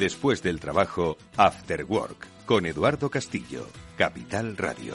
Después del trabajo, After Work, con Eduardo Castillo, Capital Radio.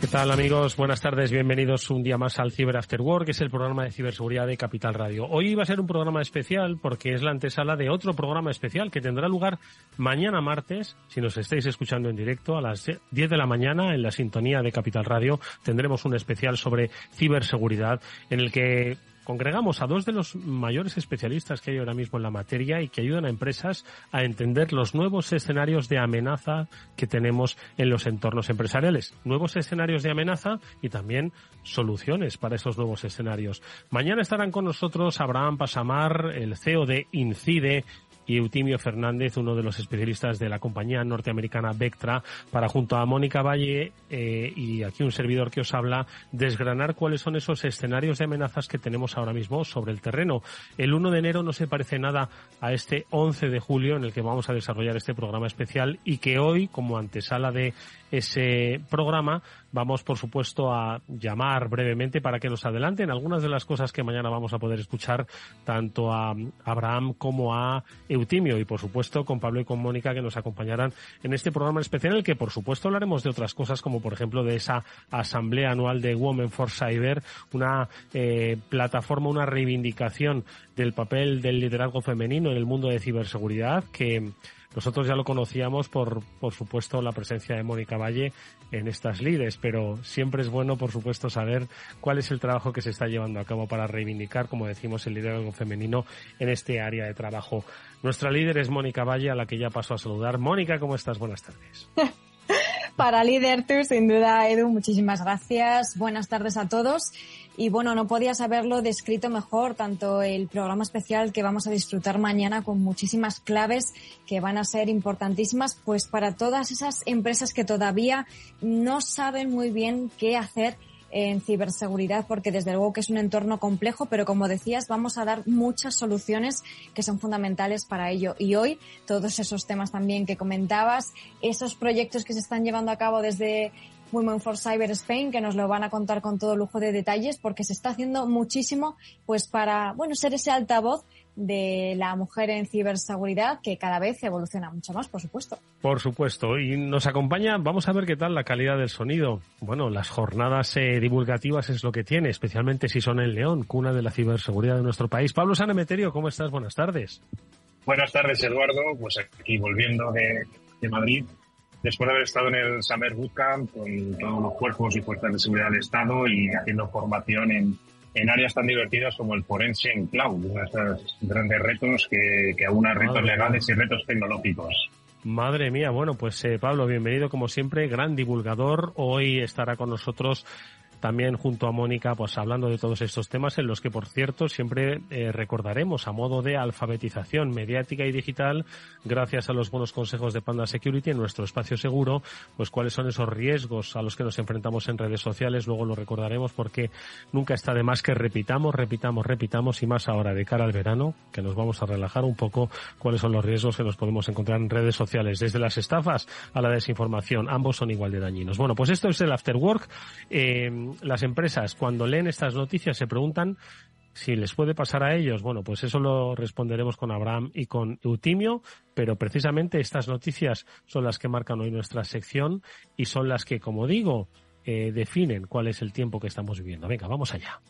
¿Qué tal amigos? Buenas tardes, bienvenidos un día más al Cyber After Work, que es el programa de ciberseguridad de Capital Radio. Hoy va a ser un programa especial porque es la antesala de otro programa especial que tendrá lugar mañana martes, si nos estáis escuchando en directo, a las 10 de la mañana en la sintonía de Capital Radio. Tendremos un especial sobre ciberseguridad en el que Congregamos a dos de los mayores especialistas que hay ahora mismo en la materia y que ayudan a empresas a entender los nuevos escenarios de amenaza que tenemos en los entornos empresariales. Nuevos escenarios de amenaza y también soluciones para esos nuevos escenarios. Mañana estarán con nosotros Abraham Pasamar, el CEO de Incide, y Eutimio Fernández, uno de los especialistas de la compañía norteamericana Vectra, para junto a Mónica Valle eh, y aquí un servidor que os habla, desgranar cuáles son esos escenarios de amenazas que tenemos ahora mismo sobre el terreno. El 1 de enero no se parece nada a este 11 de julio en el que vamos a desarrollar este programa especial y que hoy, como antesala de ese programa, vamos por supuesto a llamar brevemente para que nos adelanten algunas de las cosas que mañana vamos a poder escuchar tanto a Abraham como a Eutimio y por supuesto con Pablo y con Mónica que nos acompañarán en este programa especial en el que por supuesto hablaremos de otras cosas como por ejemplo de esa asamblea anual de Women for Cyber, una eh, plataforma, una reivindicación del papel del liderazgo femenino en el mundo de ciberseguridad que nosotros ya lo conocíamos por, por supuesto, la presencia de Mónica Valle en estas lides, pero siempre es bueno, por supuesto, saber cuál es el trabajo que se está llevando a cabo para reivindicar, como decimos, el liderazgo femenino en este área de trabajo. Nuestra líder es Mónica Valle, a la que ya paso a saludar. Mónica, ¿cómo estás? Buenas tardes. para líder tú, sin duda, Edu, muchísimas gracias. Buenas tardes a todos. Y bueno, no podías haberlo descrito mejor, tanto el programa especial que vamos a disfrutar mañana con muchísimas claves que van a ser importantísimas, pues para todas esas empresas que todavía no saben muy bien qué hacer en ciberseguridad porque desde luego que es un entorno complejo, pero como decías, vamos a dar muchas soluciones que son fundamentales para ello. Y hoy todos esos temas también que comentabas, esos proyectos que se están llevando a cabo desde Women for Cyber Spain, que nos lo van a contar con todo lujo de detalles, porque se está haciendo muchísimo, pues para, bueno, ser ese altavoz de la mujer en ciberseguridad, que cada vez evoluciona mucho más, por supuesto. Por supuesto. Y nos acompaña, vamos a ver qué tal la calidad del sonido. Bueno, las jornadas eh, divulgativas es lo que tiene, especialmente si son en León, cuna de la ciberseguridad de nuestro país. Pablo Sanemeterio, ¿cómo estás? Buenas tardes. Buenas tardes, Eduardo. Pues aquí volviendo de, de Madrid, después de haber estado en el Summer Bootcamp con todos los cuerpos y fuerzas de seguridad del Estado y haciendo formación en, en áreas tan divertidas como el forense en cloud, uno de esos grandes retos que, que aúna retos legales y retos tecnológicos. Madre mía, bueno, pues eh, Pablo, bienvenido como siempre, gran divulgador. Hoy estará con nosotros también junto a Mónica, pues hablando de todos estos temas en los que, por cierto, siempre eh, recordaremos a modo de alfabetización mediática y digital, gracias a los buenos consejos de Panda Security en nuestro espacio seguro, pues cuáles son esos riesgos a los que nos enfrentamos en redes sociales. Luego lo recordaremos porque nunca está de más que repitamos, repitamos, repitamos y más ahora de cara al verano, que nos vamos a relajar un poco cuáles son los riesgos que nos podemos encontrar en redes sociales, desde las estafas a la desinformación. Ambos son igual de dañinos. Bueno, pues esto es el After Work. Eh, las empresas cuando leen estas noticias se preguntan si les puede pasar a ellos. Bueno, pues eso lo responderemos con Abraham y con Eutimio, pero precisamente estas noticias son las que marcan hoy nuestra sección y son las que, como digo, eh, definen cuál es el tiempo que estamos viviendo. Venga, vamos allá.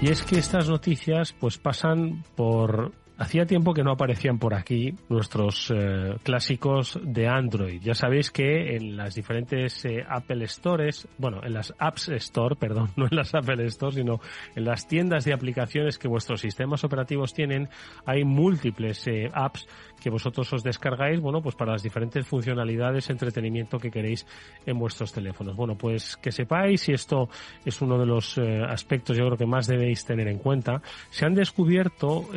Y es que estas noticias pues pasan por Hacía tiempo que no aparecían por aquí nuestros eh, clásicos de Android. Ya sabéis que en las diferentes eh, Apple Stores, bueno, en las Apps Store, perdón, no en las Apple Store, sino en las tiendas de aplicaciones que vuestros sistemas operativos tienen, hay múltiples eh, apps que vosotros os descargáis, bueno, pues para las diferentes funcionalidades, entretenimiento que queréis en vuestros teléfonos. Bueno, pues que sepáis, y esto es uno de los aspectos yo creo que más debéis tener en cuenta, se han descubierto,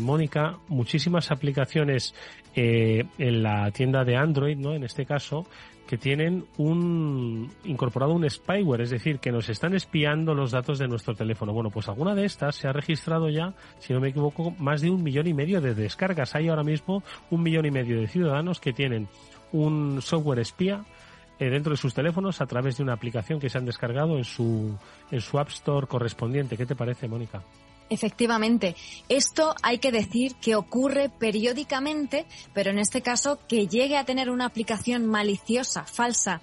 Mónica, muchísimas aplicaciones eh, en la tienda de Android, ¿no? En este caso, que tienen un incorporado un spyware, es decir, que nos están espiando los datos de nuestro teléfono. Bueno, pues alguna de estas se ha registrado ya, si no me equivoco, más de un millón y medio de descargas. Hay ahora mismo un millón y medio de ciudadanos que tienen un software espía eh, dentro de sus teléfonos a través de una aplicación que se han descargado en su en su App Store correspondiente. ¿Qué te parece, Mónica? Efectivamente, esto hay que decir que ocurre periódicamente, pero en este caso que llegue a tener una aplicación maliciosa, falsa,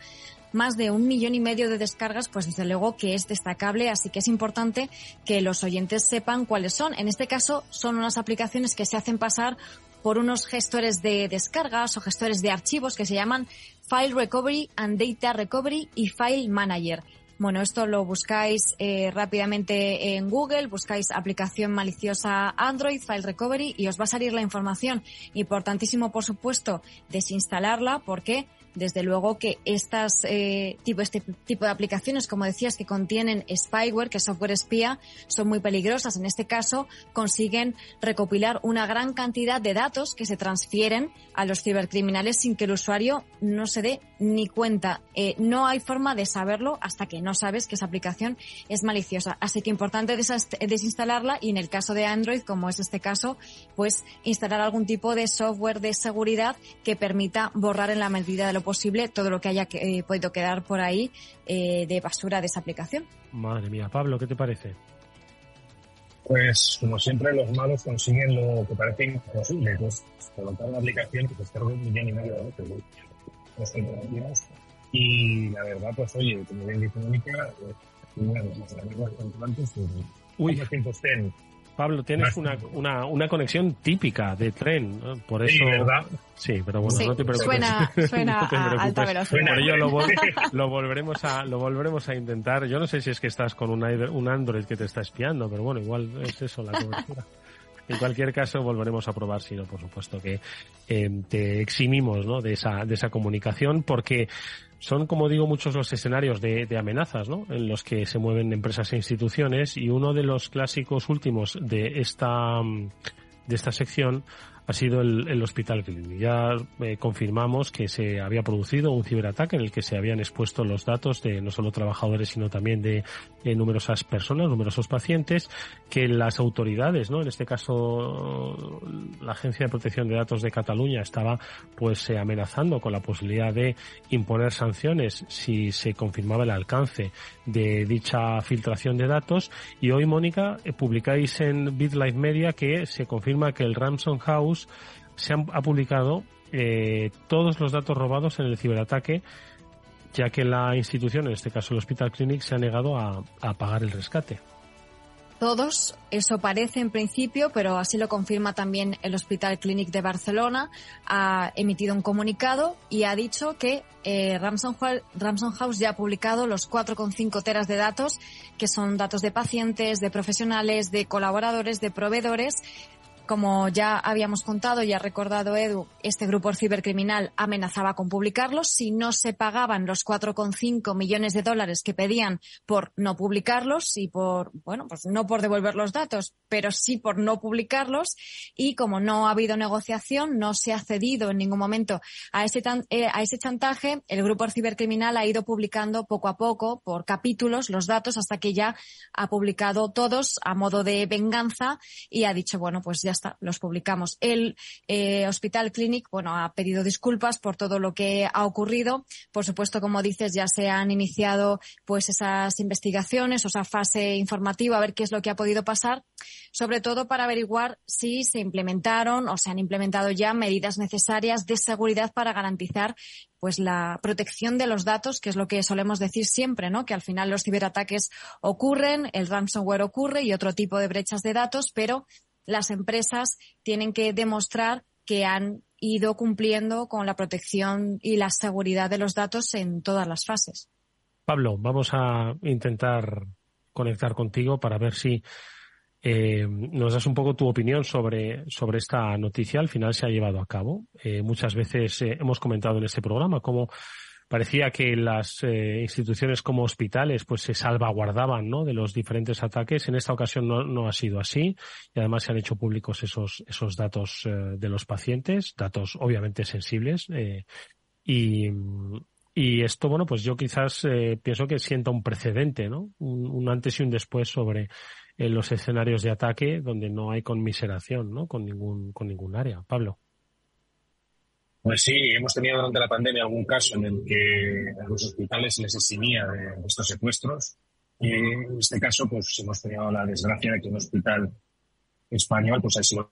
más de un millón y medio de descargas, pues desde luego que es destacable, así que es importante que los oyentes sepan cuáles son. En este caso son unas aplicaciones que se hacen pasar por unos gestores de descargas o gestores de archivos que se llaman File Recovery and Data Recovery y File Manager. Bueno, esto lo buscáis eh, rápidamente en Google, buscáis aplicación maliciosa Android, File Recovery y os va a salir la información. Importantísimo, por supuesto, desinstalarla porque desde luego que estas eh, tipo, este tipo de aplicaciones, como decías, que contienen spyware, que es software espía, son muy peligrosas. En este caso, consiguen recopilar una gran cantidad de datos que se transfieren a los cibercriminales sin que el usuario no se dé ni cuenta. Eh, no hay forma de saberlo hasta que no sabes que esa aplicación es maliciosa. Así que importante desinstalarla y en el caso de Android, como es este caso, pues instalar algún tipo de software de seguridad que permita borrar en la medida de lo posible todo lo que haya eh, podido quedar por ahí eh, de basura de esa aplicación. Madre mía, Pablo, ¿qué te parece? Pues como siempre los malos consiguen lo que parece imposible, pues colocar una aplicación que descargue un millón y medio de veces. Y la verdad, pues oye, como bien dice Mónica, pues, de las amigos controlantes, Uy. Pablo, tienes una, una, una conexión típica de tren, por eso. Sí, ¿verdad? Sí, pero bueno, no te preocupes. Suena, suena a alta velocidad. Por ello lo, lo, volveremos a, lo volveremos a intentar. Yo no sé si es que estás con un, un Android que te está espiando, pero bueno, igual es eso la cobertura. En cualquier caso, volveremos a probar, si no, por supuesto que eh, te eximimos de, esa, de esa comunicación, porque son, como digo, muchos los escenarios de, de, amenazas, ¿no? En los que se mueven empresas e instituciones y uno de los clásicos últimos de esta, de esta sección ha sido el, Hospital Clinic. Ya eh, confirmamos que se había producido un ciberataque en el que se habían expuesto los datos de no solo trabajadores, sino también de, numerosas personas, numerosos pacientes, que las autoridades, ¿no? En este caso, la Agencia de Protección de Datos de Cataluña estaba pues eh, amenazando con la posibilidad de imponer sanciones si se confirmaba el alcance de dicha filtración de datos. Y hoy, Mónica, eh, publicáis en BitLife Media que se confirma que el Ramson House se han, ha publicado eh, todos los datos robados en el ciberataque, ya que la institución, en este caso el Hospital Clinic, se ha negado a, pagar el rescate. Todos, eso parece en principio, pero así lo confirma también el Hospital Clinic de Barcelona, ha emitido un comunicado y ha dicho que eh, Ramson House ya ha publicado los 4,5 teras de datos, que son datos de pacientes, de profesionales, de colaboradores, de proveedores, como ya habíamos contado y ha recordado Edu, este grupo cibercriminal amenazaba con publicarlos si no se pagaban los 4,5 millones de dólares que pedían por no publicarlos y por, bueno, pues no por devolver los datos, pero sí por no publicarlos. Y como no ha habido negociación, no se ha cedido en ningún momento a ese, eh, a ese chantaje, el grupo cibercriminal ha ido publicando poco a poco, por capítulos, los datos hasta que ya ha publicado todos a modo de venganza y ha dicho, bueno, pues ya está, los publicamos. El eh, Hospital Clinic, bueno, ha pedido disculpas por todo lo que ha ocurrido. Por supuesto, como dices, ya se han iniciado pues esas investigaciones o esa fase informativa a ver qué es lo que ha podido pasar, sobre todo para averiguar si se implementaron o se han implementado ya medidas necesarias de seguridad para garantizar pues la protección de los datos, que es lo que solemos decir siempre, ¿no? Que al final los ciberataques ocurren, el ransomware ocurre y otro tipo de brechas de datos, pero las empresas tienen que demostrar que han ido cumpliendo con la protección y la seguridad de los datos en todas las fases. Pablo, vamos a intentar conectar contigo para ver si eh, nos das un poco tu opinión sobre, sobre esta noticia. Al final se ha llevado a cabo. Eh, muchas veces eh, hemos comentado en este programa cómo parecía que las eh, instituciones como hospitales pues se salvaguardaban ¿no? de los diferentes ataques. En esta ocasión no, no, ha sido así y además se han hecho públicos esos, esos datos eh, de los pacientes, datos obviamente sensibles. Eh, y, esto, bueno, pues yo quizás pienso que sienta un precedente, ¿no? Un, antes y un después sobre los escenarios de ataque donde no hay conmiseración ¿no? con, ningún, con ningún área. Pablo. Pues sí, hemos tenido durante la pandemia algún caso en el que a los hospitales se les eximía de estos secuestros. Y en este caso, pues hemos tenido la desgracia de que un hospital español, pues ha sido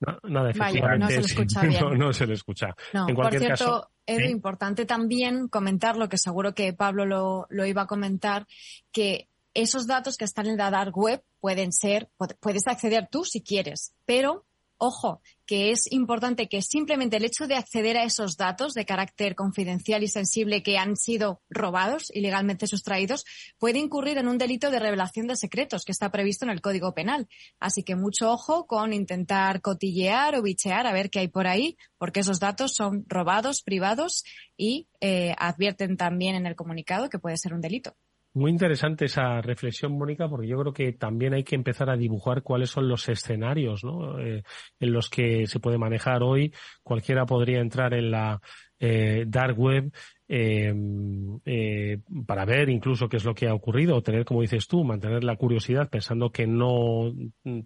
no, nada, no se le escucha bien. No, no se le escucha. No, en cualquier por cierto, caso, ¿sí? importante también comentar lo que seguro que Pablo lo, lo iba a comentar, que esos datos que están en la dark web pueden ser, puedes acceder tú si quieres, pero ojo, que es importante que simplemente el hecho de acceder a esos datos de carácter confidencial y sensible que han sido robados, ilegalmente sustraídos, puede incurrir en un delito de revelación de secretos que está previsto en el Código Penal. Así que mucho ojo con intentar cotillear o bichear a ver qué hay por ahí, porque esos datos son robados, privados y eh, advierten también en el comunicado que puede ser un delito. Muy interesante esa reflexión, Mónica, porque yo creo que también hay que empezar a dibujar cuáles son los escenarios ¿no? eh, en los que se puede manejar hoy. Cualquiera podría entrar en la eh, dark web eh, para ver incluso qué es lo que ha ocurrido o tener, como dices tú, mantener la curiosidad pensando que no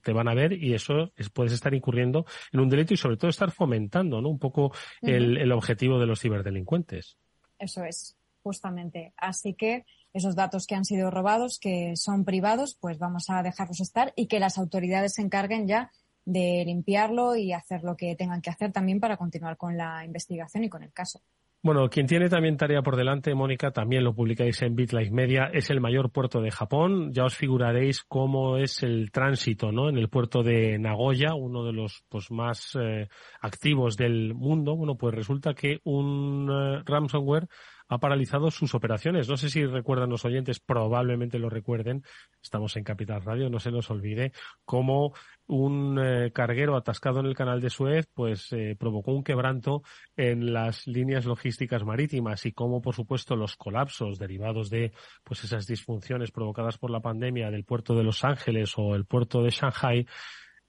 te van a ver y eso es, puedes estar incurriendo en un delito y sobre todo estar fomentando ¿no? un poco el objetivo de los ciberdelincuentes. Eso es, justamente. Así que esos datos que han sido robados, que son privados, pues vamos a dejarlos estar y que las autoridades se encarguen ya de limpiarlo y hacer lo que tengan que hacer también para continuar con la investigación y con el caso. Bueno, quien tiene también tarea por delante, Mónica, también lo publicáis en BitLife Media, es el mayor puerto de Japón. Ya os figuraréis cómo es el tránsito, ¿no? En el puerto de Nagoya, uno de los pues más eh, activos del mundo. Bueno, pues resulta que un eh, ransomware ha paralizado sus operaciones. No sé si recuerdan los oyentes, probablemente lo recuerden. Estamos en Capital Radio, no se nos olvide cómo un eh, carguero atascado en el canal de Suez pues eh, provocó un quebranto en las líneas logísticas marítimas y cómo por supuesto los colapsos derivados de pues esas disfunciones provocadas por la pandemia del puerto de Los Ángeles o el puerto de Shanghai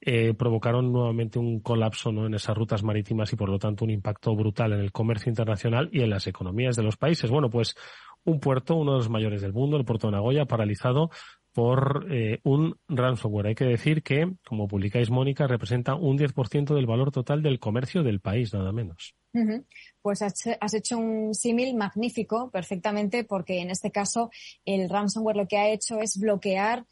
eh, provocaron nuevamente un colapso ¿no? en esas rutas marítimas y por lo tanto un impacto brutal en el comercio internacional y en las economías de los países. Bueno, pues un puerto, uno de los mayores del mundo, el puerto de Nagoya, paralizado por eh, un ransomware. Hay que decir que, como publicáis, Mónica, representa un 10% del valor total del comercio del país, nada menos. Pues has hecho un símil magnífico, perfectamente, porque en este caso el ransomware lo que ha hecho es bloquear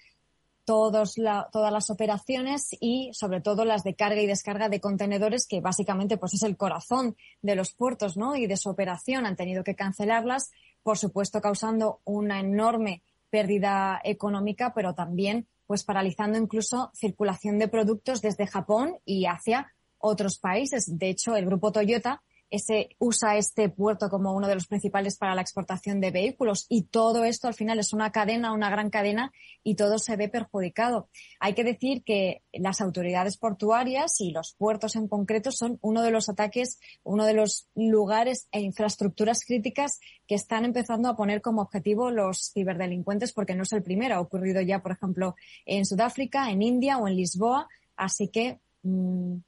todos la, todas las operaciones y sobre todo las de carga y descarga de contenedores que básicamente pues es el corazón de los puertos, ¿no? Y de su operación han tenido que cancelarlas, por supuesto causando una enorme pérdida económica, pero también pues paralizando incluso circulación de productos desde Japón y hacia otros países. De hecho, el grupo Toyota ese, usa este puerto como uno de los principales para la exportación de vehículos y todo esto al final es una cadena, una gran cadena y todo se ve perjudicado. Hay que decir que las autoridades portuarias y los puertos en concreto son uno de los ataques, uno de los lugares e infraestructuras críticas que están empezando a poner como objetivo los ciberdelincuentes porque no es el primero. Ha ocurrido ya, por ejemplo, en Sudáfrica, en India o en Lisboa. Así que mmm,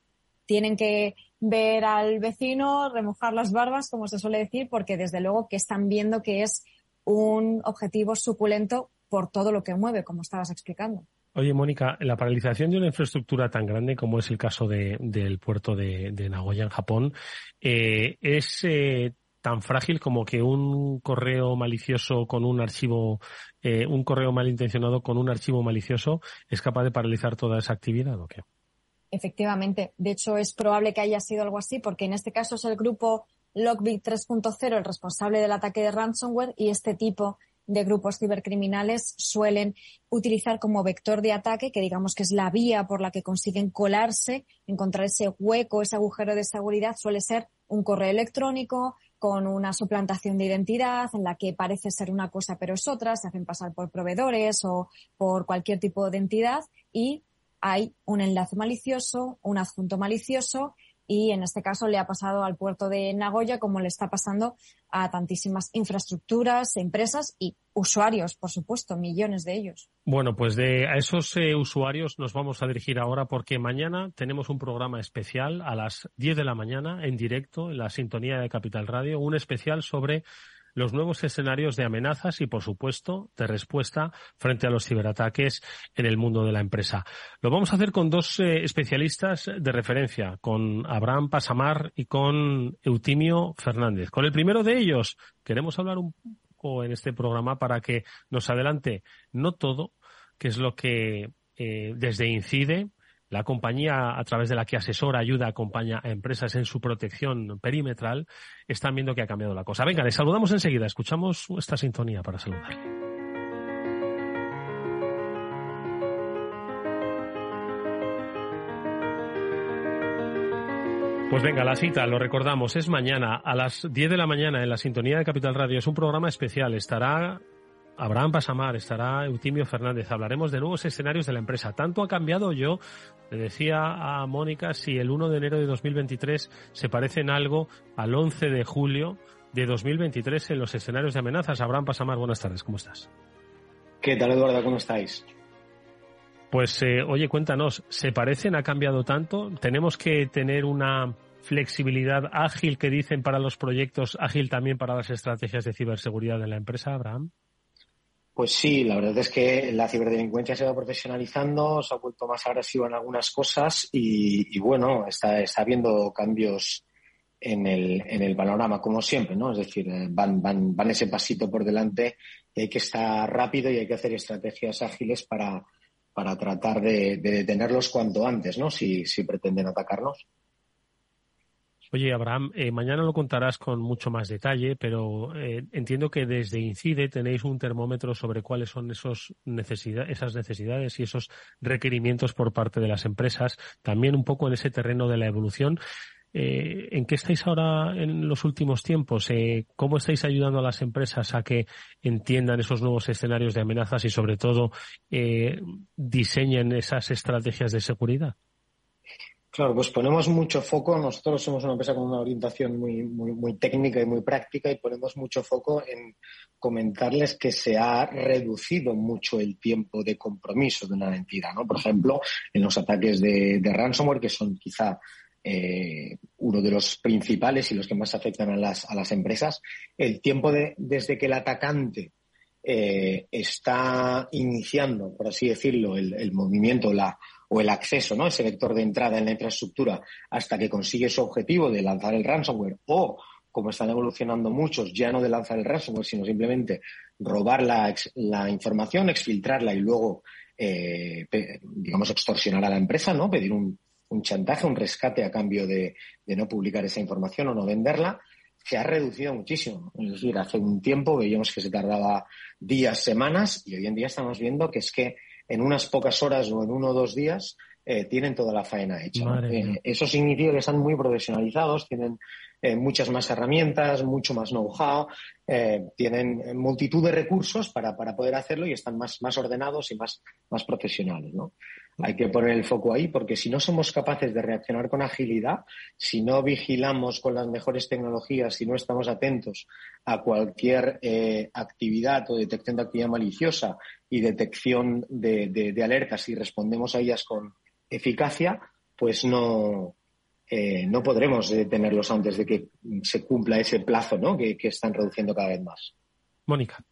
tienen que ver al vecino, remojar las barbas, como se suele decir, porque desde luego que están viendo que es un objetivo suculento por todo lo que mueve, como estabas explicando. Oye, Mónica, la paralización de una infraestructura tan grande como es el caso del puerto de, Nagoya en Japón, eh, ¿es eh, tan frágil como que un correo malicioso con un archivo, eh, un correo malintencionado con un archivo malicioso es capaz de paralizar toda esa actividad o qué? Efectivamente. De hecho, es probable que haya sido algo así porque en este caso es el grupo Lockbit 3.0 el responsable del ataque de ransomware y este tipo de grupos cibercriminales suelen utilizar como vector de ataque, que digamos que es la vía por la que consiguen colarse, encontrar ese hueco, ese agujero de seguridad, suele ser un correo electrónico con una suplantación de identidad en la que parece ser una cosa pero es otra, se hacen pasar por proveedores o por cualquier tipo de entidad y hay un enlace malicioso, un adjunto malicioso y en este caso le ha pasado al puerto de Nagoya como le está pasando a tantísimas infraestructuras, empresas y usuarios, por supuesto, millones de ellos. Bueno, pues de a esos eh, usuarios nos vamos a dirigir ahora porque mañana tenemos un programa especial a las 10 de la mañana en directo en la sintonía de Capital Radio, un especial sobre los nuevos escenarios de amenazas y, por supuesto, de respuesta frente a los ciberataques en el mundo de la empresa. Lo vamos a hacer con dos eh, especialistas de referencia, con Abraham Pasamar y con Eutimio Fernández. Con el primero de ellos queremos hablar un poco en este programa para que nos adelante no todo, que es lo que eh, desde Incide la compañía a través de la que asesora, ayuda, acompaña a empresas en su protección perimetral, están viendo que ha cambiado la cosa. Venga, les saludamos enseguida. Escuchamos esta sintonía para saludarle. Pues venga, la cita, lo recordamos, es mañana a las 10 de la mañana en la sintonía de Capital Radio. Es un programa especial. Estará Abraham Pasamar, estará Eutimio Fernández. Hablaremos de nuevos escenarios de la empresa. Tanto ha cambiado yo, le decía a Mónica, si el 1 de enero de 2023 se parece en algo al 11 de julio de 2023 en los escenarios de amenazas. Abraham Pasamar, buenas tardes, ¿cómo estás? ¿Qué tal, Eduardo? ¿Cómo estáis? Pues, eh, oye, cuéntanos, ¿se parecen? ¿Ha cambiado tanto? ¿Tenemos que tener una flexibilidad ágil que dicen para los proyectos, ágil también para las estrategias de ciberseguridad de la empresa, Abraham? Pues sí, la verdad es que la ciberdelincuencia se va profesionalizando, se ha vuelto más agresiva en algunas cosas y, bueno, está, está habiendo cambios en el, en el panorama, como siempre, ¿no? Es decir, eh, van, van, van ese pasito por delante y hay que estar rápido y hay que hacer estrategias ágiles para, para tratar de, de detenerlos cuanto antes, ¿no? Si, si pretenden atacarnos. Oye, Abraham, eh, mañana lo contarás con mucho más detalle, pero eh, entiendo que desde Incide tenéis un termómetro sobre cuáles son esos esas necesidades y esos requerimientos por parte de las empresas, también un poco en ese terreno de la evolución. Eh, ¿En qué estáis ahora en los últimos tiempos? ¿Cómo estáis ayudando a las empresas a que entiendan esos nuevos escenarios de amenazas y, sobre todo, diseñen esas estrategias de seguridad? Claro, pues ponemos mucho foco. Nosotros somos una empresa con una orientación muy, muy, técnica y muy práctica y ponemos mucho foco en comentarles que se ha reducido mucho el tiempo de compromiso de una entidad, ¿no? Por ejemplo, en los ataques de, ransomware, que son quizá eh, uno de los principales y los que más afectan a las, a las empresas, el tiempo de, desde que el atacante eh, está iniciando, por así decirlo, el movimiento, la o el acceso, ¿no? Ese vector de entrada en la infraestructura hasta que consigue su objetivo de lanzar el ransomware o, como están evolucionando muchos, ya no de lanzar el ransomware, sino simplemente robar la, la información, exfiltrarla y luego, eh, digamos, extorsionar a la empresa, ¿no? Pedir un, chantaje, un rescate a cambio de, de, no publicar esa información o no venderla, se ha reducido muchísimo. Es decir, hace un tiempo veíamos que se tardaba días, semanas, y hoy en día estamos viendo que es que en unas pocas horas o en uno o dos días eh, tienen toda la faena hecha. Eh, eso significa que están muy profesionalizados, tienen eh, muchas más herramientas, mucho más know-how, tienen multitud de recursos para, para, poder hacerlo y están más, más ordenados y más, más profesionales. ¿no? Hay que poner el foco ahí porque si no somos capaces de reaccionar con agilidad, si no vigilamos con las mejores tecnologías, si no estamos atentos a cualquier actividad o detección de actividad maliciosa y detección de, de alertas y respondemos a ellas con, eficacia, pues no, eh, no podremos detenerlos antes de que se cumpla ese plazo ¿no? que, están reduciendo cada vez más. Mónica.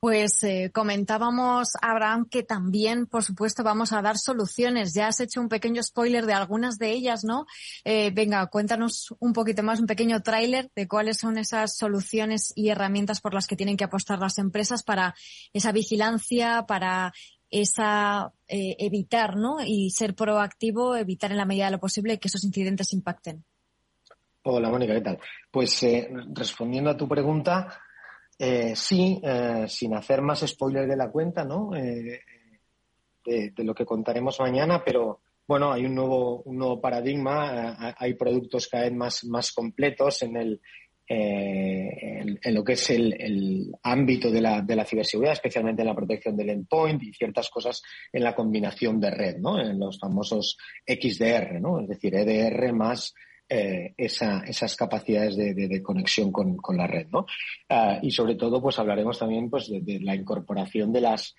Pues eh, comentábamos, Abraham, que también, por supuesto, vamos a dar soluciones. Ya has hecho un pequeño spoiler de algunas de ellas, ¿no? Eh, venga, cuéntanos un poquito más, un pequeño tráiler de cuáles son esas soluciones y herramientas por las que tienen que apostar las empresas para esa vigilancia, para esa eh, evitar, ¿no? Y ser proactivo, evitar en la medida de lo posible que esos incidentes impacten. Hola, Mónica, ¿qué tal? Pues respondiendo a tu pregunta, eh, sí, eh, sin hacer más spoiler de la cuenta, ¿no? Eh, de, lo que contaremos mañana, pero bueno, hay un nuevo, un nuevo paradigma, hay productos cada vez más, más completos en el, en, lo que es el, ámbito de la, de la, ciberseguridad, especialmente en la protección del endpoint y ciertas cosas en la combinación de red, ¿no? En los famosos XDR, ¿no? Es decir, EDR más eh, esa, esas capacidades de, conexión con, la red, ¿no? Ah, y sobre todo, pues hablaremos también pues de, la incorporación de las,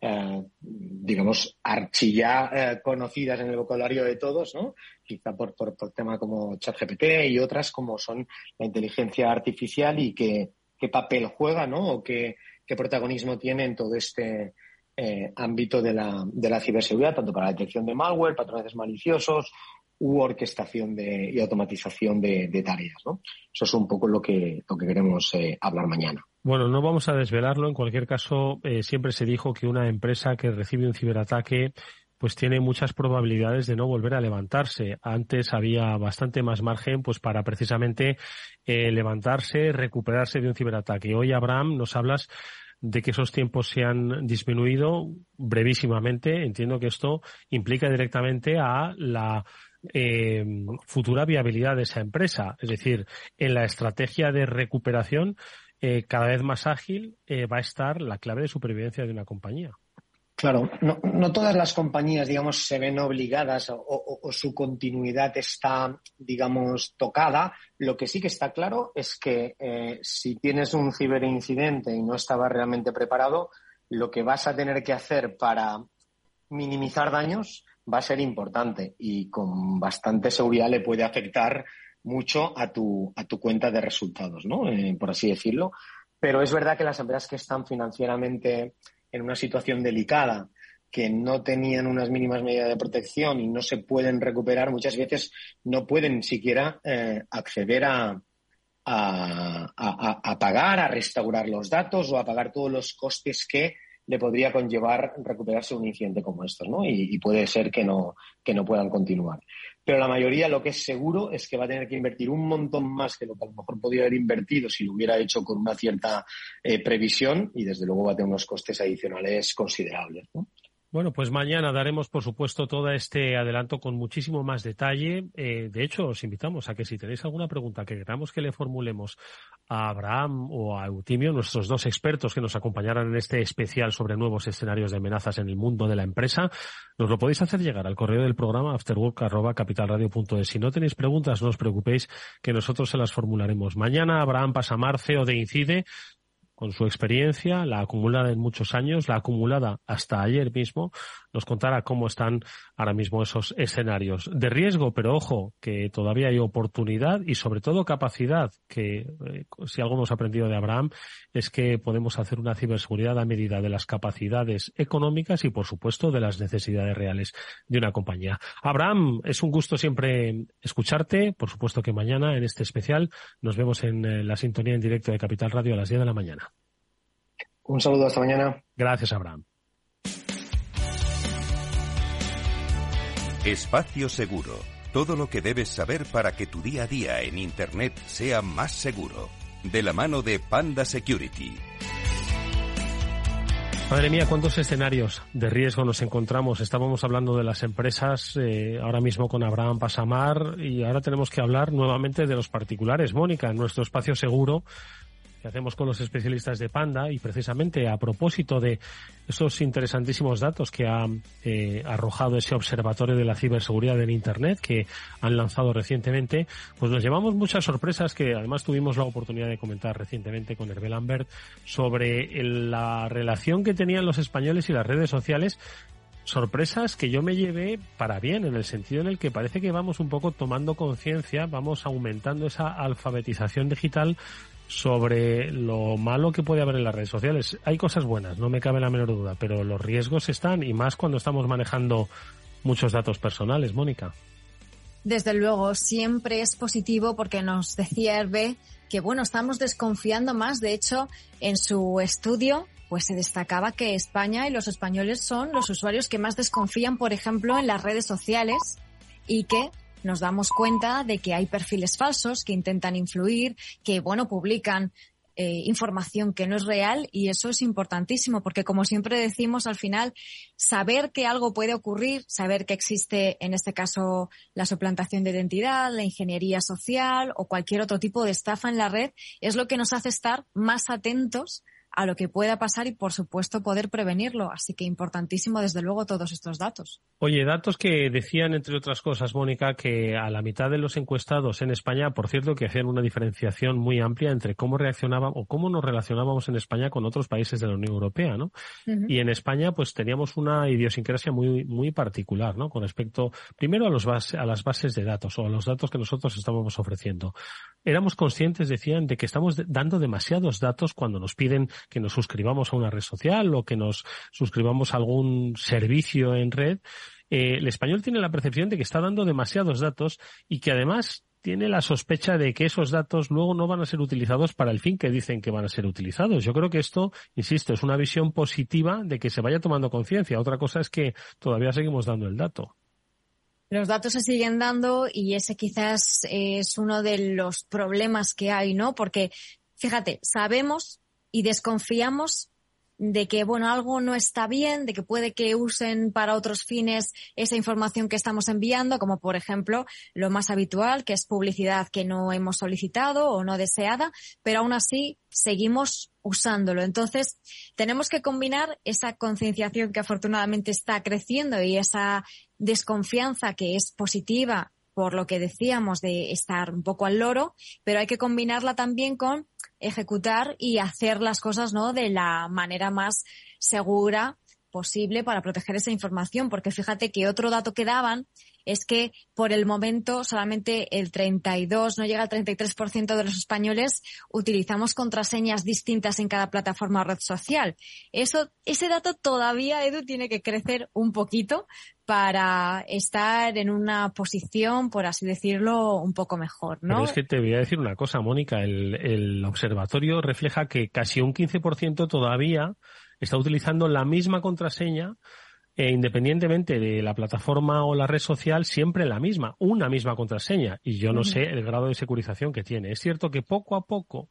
eh, digamos, archilla eh, conocidas en el vocabulario de todos, ¿no? Quizá por, por, tema como ChatGPT y otras como son la inteligencia artificial y qué, papel juega, ¿no? O qué, qué protagonismo tiene en todo este ámbito de la, de la ciberseguridad, tanto para la detección de malware, patrones maliciosos u orquestación de, y automatización de, tareas. ¿no? Eso es un poco lo que, lo que queremos eh, hablar mañana. Bueno, no vamos a desvelarlo. En cualquier caso, eh, siempre se dijo que una empresa que recibe un ciberataque pues tiene muchas probabilidades de no volver a levantarse. Antes había bastante más margen pues para precisamente eh, levantarse, recuperarse de un ciberataque. Hoy, Abraham, nos hablas de que esos tiempos se han disminuido brevísimamente. Entiendo que esto implica directamente a la eh, futura viabilidad de esa empresa. Es decir, en la estrategia de recuperación eh, cada vez más ágil eh, va a estar la clave de supervivencia de una compañía. Claro, no, todas las compañías, digamos, se ven obligadas o, su continuidad está, digamos, tocada. Lo que sí que está claro es que eh, si tienes un ciberincidente y no estabas realmente preparado, lo que vas a tener que hacer para minimizar daños va a ser importante y con bastante seguridad le puede afectar mucho a tu, a tu cuenta de resultados, ¿no? Eh, por así decirlo. Pero es verdad que las empresas que están financieramente en una situación delicada, que no tenían unas mínimas medidas de protección y no se pueden recuperar, muchas veces no pueden siquiera eh, acceder a, a, a, pagar, a restaurar los datos o a pagar todos los costes que le podría conllevar recuperarse un incidente como estos, ¿no? Y, puede ser que no, que no puedan continuar. Pero la mayoría lo que es seguro es que va a tener que invertir un montón más que lo que a lo mejor podría haber invertido si lo hubiera hecho con una cierta eh, previsión y desde luego va a tener unos costes adicionales considerables, ¿no? Bueno, pues mañana daremos, por supuesto, todo este adelanto con muchísimo más detalle. Eh, de hecho, os invitamos a que si tenéis alguna pregunta que queramos que le formulemos a Abraham o a Eutimio, nuestros dos expertos que nos acompañarán en este especial sobre nuevos escenarios de amenazas en el mundo de la empresa, nos lo podéis hacer llegar al correo del programa afterwork.capitalradio.es. Si no tenéis preguntas, no os preocupéis que nosotros se las formularemos. Mañana Abraham Pasamar, CEO de Incide, con su experiencia, la acumulada en muchos años, la acumulada hasta ayer mismo, nos contará cómo están ahora mismo esos escenarios de riesgo, pero ojo, que todavía hay oportunidad y sobre todo capacidad, que eh, si algo hemos aprendido de Abraham es que podemos hacer una ciberseguridad a medida de las capacidades económicas y por supuesto de las necesidades reales de una compañía. Abraham, es un gusto siempre escucharte, por supuesto que mañana en este especial nos vemos en eh, la sintonía en directo de Capital Radio a las 10 de la mañana. Un saludo, hasta mañana. Gracias, Abraham. Espacio Seguro. Todo lo que debes saber para que tu día a día en Internet sea más seguro. De la mano de Panda Security. Madre mía, cuántos escenarios de riesgo nos encontramos. Estábamos hablando de las empresas, eh, ahora mismo con Abraham Pasamar, y ahora tenemos que hablar nuevamente de los particulares. Mónica, en nuestro espacio seguro hacemos con los especialistas de Panda y precisamente a propósito de esos interesantísimos datos que ha eh, arrojado ese observatorio de la ciberseguridad en Internet que han lanzado recientemente, pues nos llevamos muchas sorpresas que además tuvimos la oportunidad de comentar recientemente con Hervé Lambert sobre la relación que tenían los españoles y las redes sociales. Sorpresas que yo me llevé para bien, en el sentido en el que parece que vamos un poco tomando conciencia, vamos aumentando esa alfabetización digital sobre lo malo que puede haber en las redes sociales. Hay cosas buenas, no me cabe la menor duda, pero los riesgos están y más cuando estamos manejando muchos datos personales, Mónica. Desde luego, siempre es positivo porque nos decía Hervé que bueno, estamos desconfiando más. De hecho, en su estudio, pues se destacaba que España y los españoles son los usuarios que más desconfían, por ejemplo, en las redes sociales y que nos damos cuenta de que hay perfiles falsos que intentan influir, que bueno, publican eh, información que no es real y eso es importantísimo porque como siempre decimos al final saber que algo puede ocurrir, saber que existe en este caso la suplantación de identidad, la ingeniería social o cualquier otro tipo de estafa en la red es lo que nos hace estar más atentos a lo que pueda pasar y, por supuesto, poder prevenirlo. Así que importantísimo, desde luego, todos estos datos. Oye, datos que decían, entre otras cosas, Mónica, que a la mitad de los encuestados en España, por cierto, que hacían una diferenciación muy amplia entre cómo reaccionaban o cómo nos relacionábamos en España con otros países de la Unión Europea, ¿no? Y en España, pues teníamos una idiosincrasia muy, muy particular, ¿no? Con respecto, primero, a, los a las bases de datos o a los datos que nosotros estábamos ofreciendo. Éramos conscientes, decían, de que estamos dando demasiados datos cuando nos piden que nos suscribamos a una red social o que nos suscribamos a algún servicio en red, eh, el español tiene la percepción de que está dando demasiados datos y que además tiene la sospecha de que esos datos luego no van a ser utilizados para el fin que dicen que van a ser utilizados. Yo creo que esto, insisto, es una visión positiva de que se vaya tomando conciencia. Otra cosa es que todavía seguimos dando el dato. Los datos se siguen dando y ese quizás es uno de los problemas que hay, ¿no? Porque, fíjate, sabemos y desconfiamos de que, bueno, algo no está bien, de que puede que usen para otros fines esa información que estamos enviando, como por ejemplo lo más habitual, que es publicidad que no hemos solicitado o no deseada, pero aún así seguimos usándolo. Entonces, tenemos que combinar esa concienciación que afortunadamente está creciendo y esa desconfianza que es positiva por lo que decíamos de estar un poco al loro, pero hay que combinarla también con ejecutar y hacer las cosas ¿no? de la manera más segura posible para proteger esa información, porque fíjate que otro dato que daban es que por el momento solamente el 32, no llega al 33% de los españoles utilizamos contraseñas distintas en cada plataforma o red social. Eso, ese dato todavía, Edu, tiene que crecer un poquito para estar en una posición, por así decirlo, un poco mejor, ¿no? Pero es que te voy a decir una cosa, Mónica. El, el observatorio refleja que casi un 15% todavía está utilizando la misma contraseña e independientemente de la plataforma o la red social, siempre la misma, una misma contraseña. Y yo no sé el grado de securización que tiene. Es cierto que poco a poco,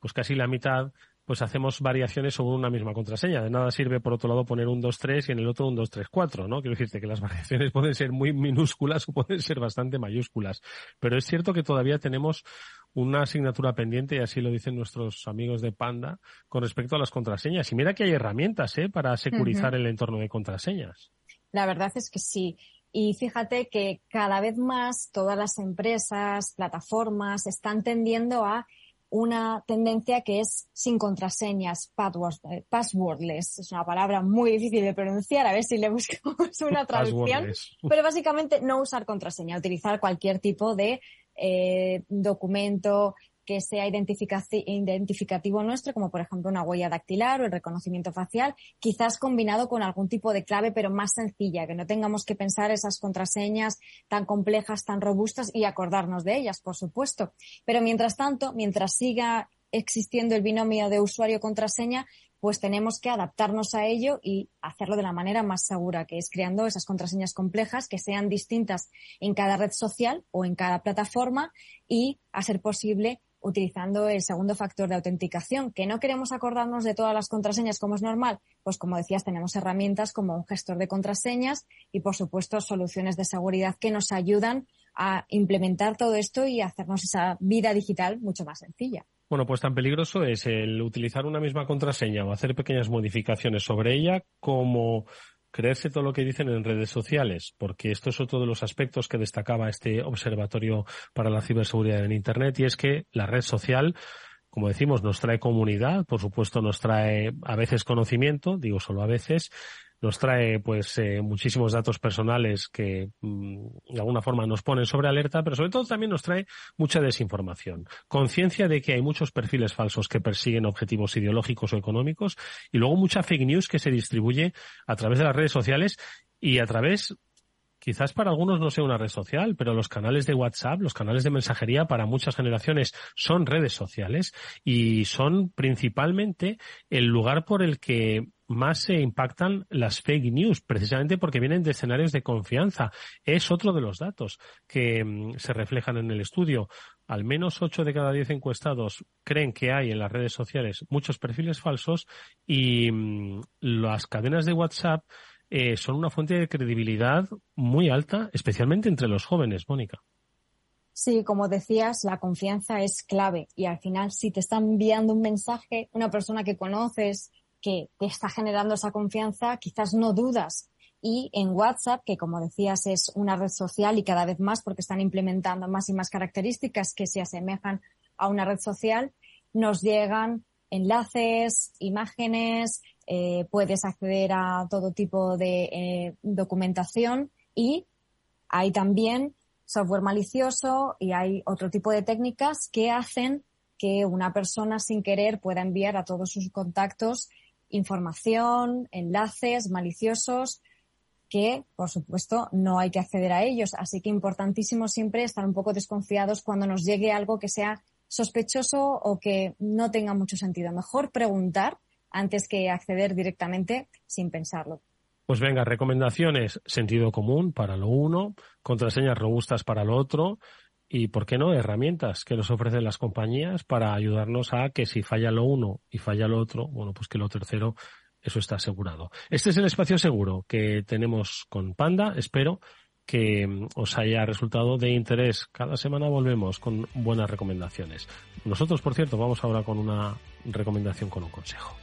pues casi la mitad, pues hacemos variaciones sobre una misma contraseña. De nada sirve, por otro lado, poner un 2-3 y en el otro un 2-3-4, ¿no? Quiero decirte que las variaciones pueden ser muy minúsculas o pueden ser bastante mayúsculas. Pero es cierto que todavía tenemos una asignatura pendiente, y así lo dicen nuestros amigos de Panda, con respecto a las contraseñas. Y mira que hay herramientas ¿eh? para securizar el entorno de contraseñas. La verdad es que sí. Y fíjate que cada vez más todas las empresas, plataformas, están tendiendo a una tendencia que es sin contraseñas, eh, passwordless. Es una palabra muy difícil de pronunciar, a ver si le buscamos una traducción. Pero básicamente no usar contraseña, utilizar cualquier tipo de eh, documento que sea identificativo nuestro, como por ejemplo una huella dactilar o el reconocimiento facial, quizás combinado con algún tipo de clave, pero más sencilla, que no tengamos que pensar esas contraseñas tan complejas, tan robustas y acordarnos de ellas, por supuesto. Pero mientras tanto, mientras siga existiendo el binomio de usuario-contraseña, pues tenemos que adaptarnos a ello y hacerlo de la manera más segura, que es creando esas contraseñas complejas que sean distintas en cada red social o en cada plataforma y, a ser posible, utilizando el segundo factor de autenticación, que no queremos acordarnos de todas las contraseñas como es normal, pues como decías, tenemos herramientas como un gestor de contraseñas y, por supuesto, soluciones de seguridad que nos ayudan a implementar todo esto y hacernos esa vida digital mucho más sencilla. Bueno, pues tan peligroso es el utilizar una misma contraseña o hacer pequeñas modificaciones sobre ella como creerse todo lo que dicen en redes sociales, porque esto es otro de los aspectos que destacaba este Observatorio para la Ciberseguridad en Internet y es que la red social como decimos, nos trae comunidad, por supuesto nos trae a veces conocimiento, digo solo a veces, nos trae pues eh, muchísimos datos personales que mm, de alguna forma nos ponen sobre alerta, pero sobre todo también nos trae mucha desinformación. Conciencia de que hay muchos perfiles falsos que persiguen objetivos ideológicos o económicos y luego mucha fake news que se distribuye a través de las redes sociales y a través quizás para algunos no sea una red social, pero los canales de WhatsApp, los canales de mensajería para muchas generaciones son redes sociales y son principalmente el lugar por el que más se impactan las fake news, precisamente porque vienen de escenarios de confianza. Es otro de los datos que mm, se reflejan en el estudio. Al menos 8 de cada 10 encuestados creen que hay en las redes sociales muchos perfiles falsos y mm, las cadenas de WhatsApp eh, son una fuente de credibilidad muy alta, especialmente entre los jóvenes, Mónica. Sí, como decías, la confianza es clave y al final si te está enviando un mensaje una persona que conoces, que te está generando esa confianza, quizás no dudas. Y en WhatsApp, que como decías es una red social y cada vez más porque están implementando más y más características que se asemejan a una red social, nos llegan enlaces, imágenes, eh, puedes acceder a todo tipo de eh, documentación y hay también software malicioso y hay otro tipo de técnicas que hacen que una persona sin querer pueda enviar a todos sus contactos información, enlaces maliciosos que, por supuesto, no hay que acceder a ellos. Así que importantísimo siempre estar un poco desconfiados cuando nos llegue algo que sea sospechoso o que no tenga mucho sentido. Mejor preguntar antes que acceder directamente sin pensarlo. Pues venga, recomendaciones, sentido común para lo uno, contraseñas robustas para lo otro y, ¿por qué no?, herramientas que nos ofrecen las compañías para ayudarnos a que si falla lo uno y falla lo otro, bueno, pues que lo tercero, eso está asegurado. Este es el espacio seguro que tenemos con Panda. Espero que mm, os haya resultado de interés. Cada semana volvemos con buenas recomendaciones. Nosotros, por cierto, vamos ahora con una recomendación con un consejo.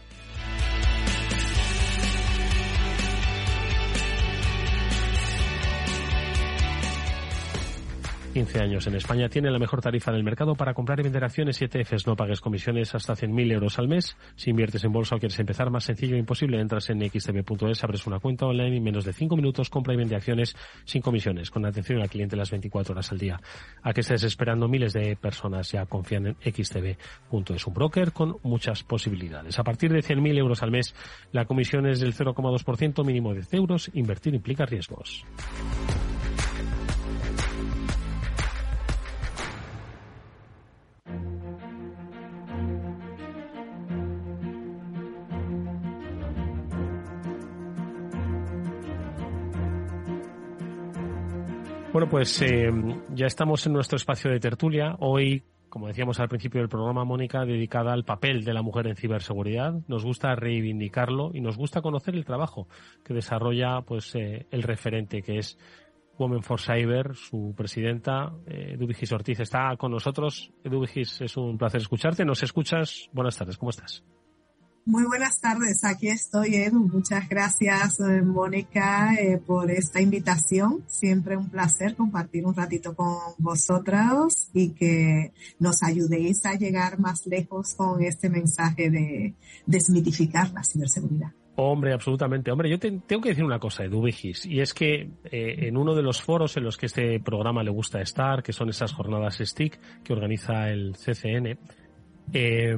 15 años en España tiene la mejor tarifa del mercado para comprar y vender acciones y ETFs. No pagues comisiones hasta 100.000 euros al mes. Si inviertes en bolsa o quieres empezar, más sencillo e imposible. Entras en xtb.es, abres una cuenta online y en menos de 5 minutos compra y vende acciones sin comisiones, con atención al cliente las 24 horas al día. ¿A qué estés esperando? Miles de personas ya confían en xtb.es, un broker con muchas posibilidades. A partir de 100.000 euros al mes, la comisión es del 0,2%, mínimo de 10 euros. Invertir implica riesgos. Bueno, pues eh, ya estamos en nuestro espacio de tertulia. Hoy, como decíamos al principio del programa, Mónica, dedicada al papel de la mujer en ciberseguridad. Nos gusta reivindicarlo y nos gusta conocer el trabajo que desarrolla pues eh, el referente que es Women for Cyber, su presidenta, eh, Ortiz, está con nosotros. Eduvigis, es un placer escucharte. ¿Nos escuchas? Buenas tardes, ¿cómo estás? Muy buenas tardes, aquí estoy. Muchas gracias eh, Mónica eh, por esta invitación. Siempre un placer compartir un ratito con vosotros y que nos ayudéis a llegar más lejos con este mensaje de desmitificar la ciberseguridad. Hombre, absolutamente. Hombre, yo tengo que decir una cosa, Edu Vigis, y es que eh, en uno de los foros en los que este programa le gusta estar, que son esas jornadas STIC que organiza el CCN, eh,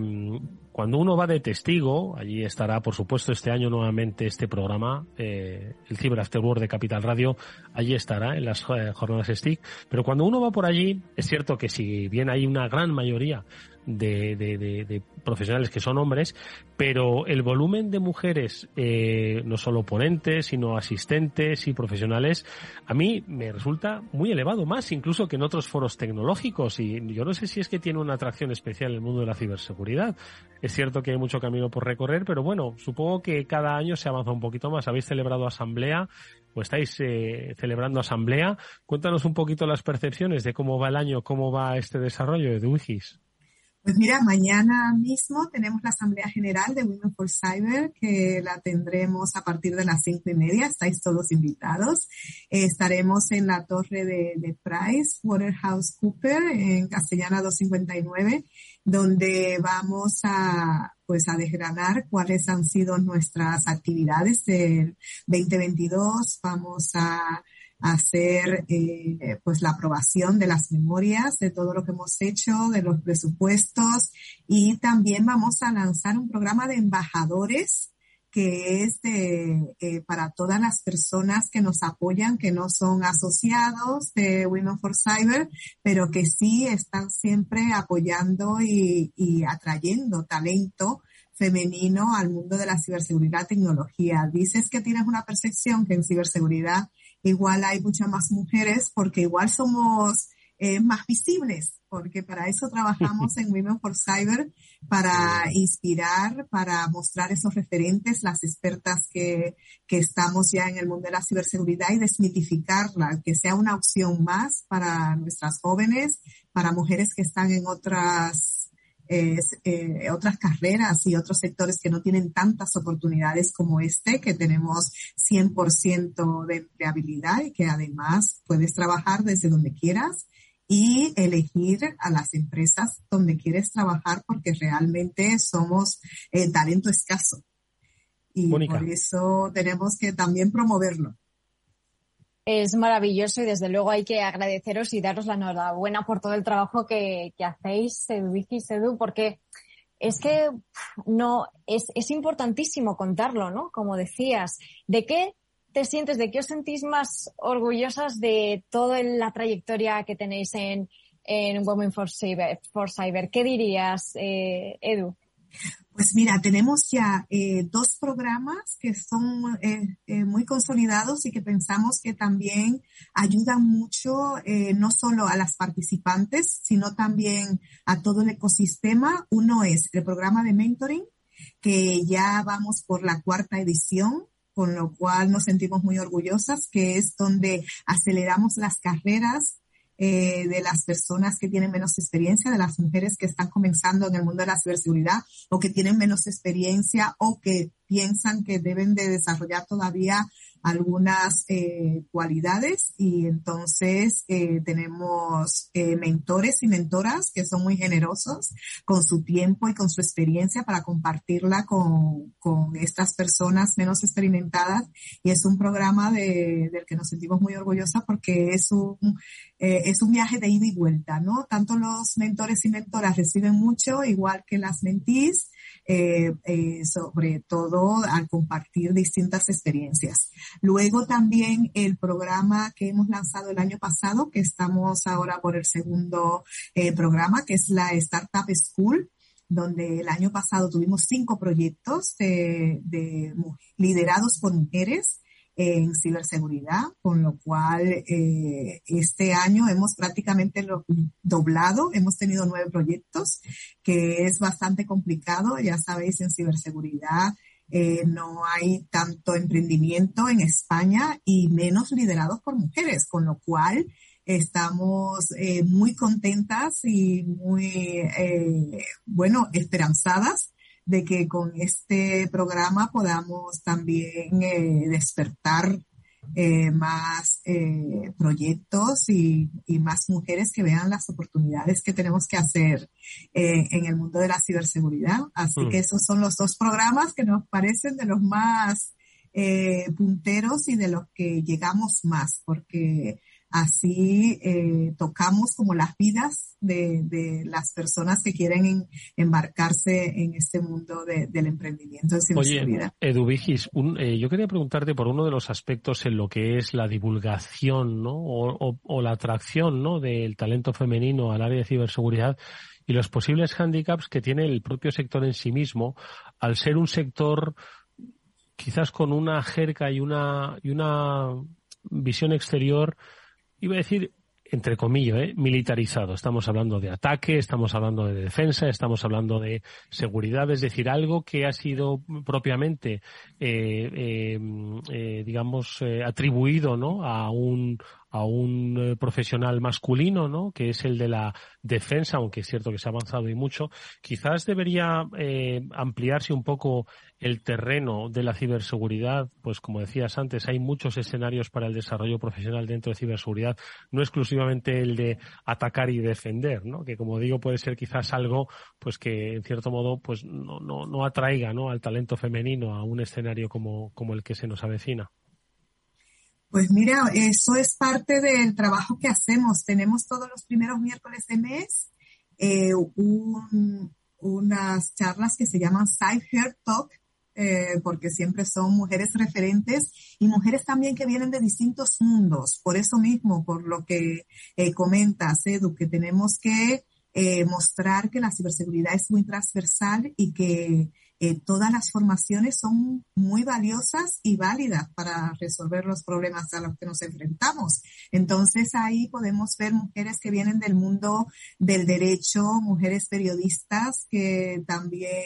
cuando uno va de testigo, allí estará, por supuesto, este año nuevamente este programa, eh, el Cyber After World de Capital Radio, allí estará en las eh, jornadas STIC. Pero cuando uno va por allí, es cierto que si bien hay una gran mayoría de, de, de, profesionales que son hombres, pero el volumen de mujeres, eh, no solo ponentes, sino asistentes y profesionales, a mí me resulta muy elevado, más incluso que en otros foros tecnológicos. Y yo no sé si es que tiene una atracción especial el mundo de la ciberseguridad. Es cierto que hay mucho camino por recorrer, pero bueno, supongo que cada año se avanza un poquito más. Habéis celebrado asamblea o estáis eh, celebrando asamblea. Cuéntanos un poquito las percepciones de cómo va el año, cómo va este desarrollo de UIGIS. Pues mira, mañana mismo tenemos la Asamblea General de Women for Cyber, que la tendremos a partir de las cinco y media. Estáis todos invitados. Eh, estaremos en la torre de, de Price, Waterhouse Cooper, en Castellana 259, donde vamos a, pues, a desgranar cuáles han sido nuestras actividades del 2022. Vamos a hacer eh, pues la aprobación de las memorias de todo lo que hemos hecho, de los presupuestos y también vamos a lanzar un programa de embajadores que es de, eh, para todas las personas que nos apoyan, que no son asociados de Women for Cyber, pero que sí están siempre apoyando y, y atrayendo talento femenino al mundo de la ciberseguridad tecnología. Dices que tienes una percepción que en ciberseguridad igual hay muchas más mujeres porque igual somos eh, más visibles, porque para eso trabajamos en Women for Cyber, para inspirar, para mostrar esos referentes, las expertas que, que estamos ya en el mundo de la ciberseguridad y desmitificarla, que sea una opción más para nuestras jóvenes, para mujeres que están en otras eh, otras carreras y otros sectores que no tienen tantas oportunidades como este, que tenemos 100% de empleabilidad y que además puedes trabajar desde donde quieras y elegir a las empresas donde quieres trabajar porque realmente somos eh, talento escaso. Y por eso tenemos que también promoverlo. Es maravilloso y desde luego hay que agradeceros y daros la enhorabuena por todo el trabajo que, que hacéis, Edu y Edu, porque es que no, es, es importantísimo contarlo, ¿no? Como decías, ¿de qué te sientes, de qué os sentís más orgullosas de toda la trayectoria que tenéis en, en Women for Cyber? For Cyber? ¿Qué dirías, eh, Edu? Pues mira, tenemos ya eh, dos programas que son eh, eh, muy consolidados y que pensamos que también ayudan mucho no solo a las participantes, sino también a todo el ecosistema. Uno es el programa de mentoring, que ya vamos por la cuarta edición con lo cual nos sentimos muy orgullosas, que es donde aceleramos las carreras eh, de las personas que tienen menos experiencia, de las mujeres que están comenzando en el mundo de la ciberseguridad o que tienen menos experiencia o que piensan que deben de desarrollar todavía algunas eh, cualidades y entonces eh, tenemos eh, mentores y mentoras que son muy generosos con su tiempo y con su experiencia para compartirla con, con estas personas menos experimentadas y es un programa de, del que nos sentimos muy orgullosas porque es un, eh, es un viaje de ida y vuelta, ¿no? Tanto los mentores y mentoras reciben mucho, igual que las mentís, eh, eh, sobre todo al compartir distintas experiencias. Luego también el programa que hemos lanzado el año pasado, que estamos ahora por el segundo eh, programa, que es la Startup School donde el año pasado tuvimos cinco proyectos de, de liderados por mujeres en ciberseguridad, con lo cual eh, este año hemos prácticamente lo, doblado, hemos tenido nueve proyectos, que es bastante complicado, ya sabéis, en ciberseguridad eh, no hay tanto emprendimiento en España y menos liderados por mujeres, con lo cual estamos eh, muy contentas y muy, eh, bueno, esperanzadas de que con este programa podamos también eh, despertar eh, más eh, proyectos y, y, más mujeres que vean las oportunidades que tenemos que hacer eh, en el mundo de la ciberseguridad. Así que mm. esos son los dos programas que nos parecen de los más punteros y de los que llegamos más, porque Así eh, tocamos como las vidas de, de, las personas que quieren embarcarse en este mundo de, del emprendimiento en Oye, Edu Vigis, un, eh, yo quería preguntarte por uno de los aspectos en lo que es la divulgación ¿no? o, o, o la atracción ¿no? del talento femenino al área de ciberseguridad y los posibles hándicaps que tiene el propio sector en sí mismo al ser un sector quizás con una jerga y una, y una visión exterior iba a decir, entre comillas, ¿eh? militarizado. Estamos hablando de ataque, estamos hablando de defensa, estamos hablando de seguridad, es decir, algo que ha sido propiamente, eh, eh, eh digamos, eh, atribuido ¿no? a, un, a un eh, profesional masculino, ¿no? Que es el de la defensa, aunque es cierto que se ha avanzado y mucho. Quizás debería eh, ampliarse un poco el terreno de la ciberseguridad, pues como decías antes, hay muchos escenarios para el desarrollo profesional dentro de ciberseguridad, no exclusivamente el de atacar y defender, ¿no? Que como digo puede ser quizás algo, pues que en cierto modo, pues no, no, no atraiga, ¿no? Al talento femenino a un escenario como, como el que se nos avecina. Pues mira, eso es parte del trabajo que hacemos. Tenemos todos los primeros miércoles de mes eh, unas charlas que se llaman Side Hair Talk, eh, porque siempre son mujeres referentes y mujeres también que vienen de distintos mundos. Por eso mismo, por lo que eh, comentas, Edu, que tenemos que mostrar que la ciberseguridad es muy transversal y que eh, todas las formaciones son muy valiosas y válidas para resolver los problemas a los que nos enfrentamos. Entonces ahí podemos ver mujeres que vienen del mundo del derecho, mujeres periodistas que también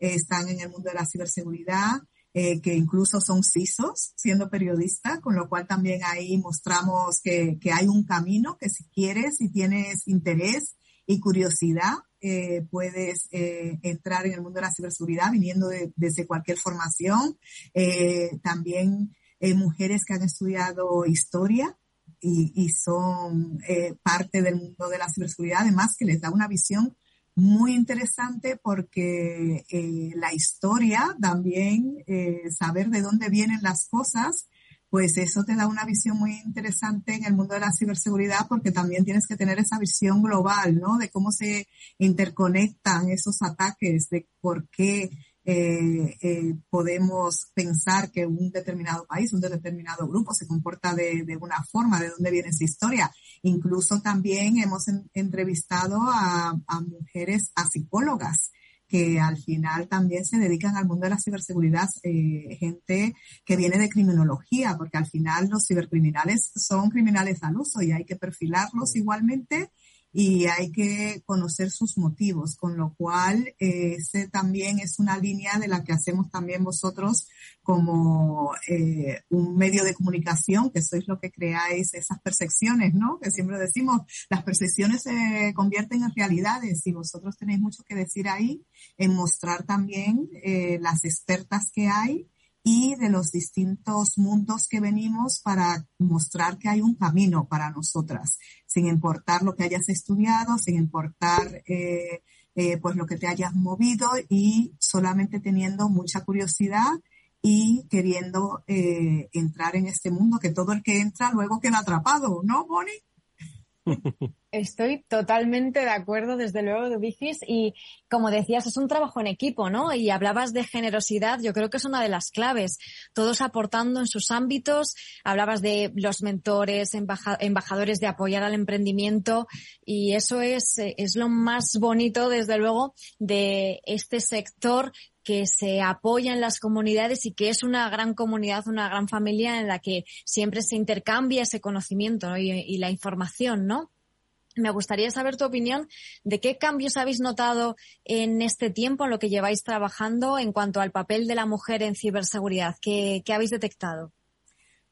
están en el mundo de la ciberseguridad, eh, que incluso son CISOs siendo periodistas, con lo cual también ahí mostramos que, que hay un camino que si quieres, si tienes interés y curiosidad, eh, puedes eh, entrar en el mundo de la ciberseguridad viniendo desde cualquier formación. Eh, también mujeres que han estudiado historia y, y son parte del mundo de la ciberseguridad, además que les da una visión muy interesante porque la historia también, saber de dónde vienen las cosas, pues eso te da una visión muy interesante en el mundo de la ciberseguridad porque también tienes que tener esa visión global, ¿no? De cómo se interconectan esos ataques, de por qué eh, eh, podemos pensar que un determinado país, un determinado grupo se comporta de, una forma, de dónde viene esa historia. Incluso también hemos entrevistado a, a mujeres, a psicólogas, que al final también se dedican al mundo de la ciberseguridad, eh, gente que viene de criminología, porque al final los cibercriminales son criminales al uso y hay que perfilarlos igualmente y hay que conocer sus motivos, con lo cual eh, ese también es una línea de la que hacemos también vosotros como eh, un medio de comunicación, que sois lo que creáis esas percepciones, ¿no? Que siempre decimos, las percepciones se convierten en realidades y vosotros tenéis mucho que decir ahí en mostrar también eh, las expertas que hay y de los distintos mundos que venimos para mostrar que hay un camino para nosotras, sin importar lo que hayas estudiado, sin importar eh, eh, pues lo que te hayas movido y solamente teniendo mucha curiosidad y queriendo eh, entrar en este mundo, que todo el que entra luego queda atrapado, ¿no, Bonnie? Estoy totalmente de acuerdo, desde luego, Dubigis. Y como decías, es un trabajo en equipo, ¿no? Y hablabas de generosidad, yo creo que es una de las claves. Todos aportando en sus ámbitos. Hablabas de los mentores, embajadores de apoyar al emprendimiento. Y eso es, es lo más bonito, desde luego, de este sector que se apoya en las comunidades y que es una gran comunidad, una gran familia en la que siempre se intercambia ese conocimiento y, la información, ¿no? Me gustaría saber tu opinión de qué cambios habéis notado en este tiempo, en lo que lleváis trabajando en cuanto al papel de la mujer en ciberseguridad. ¿Qué, habéis detectado?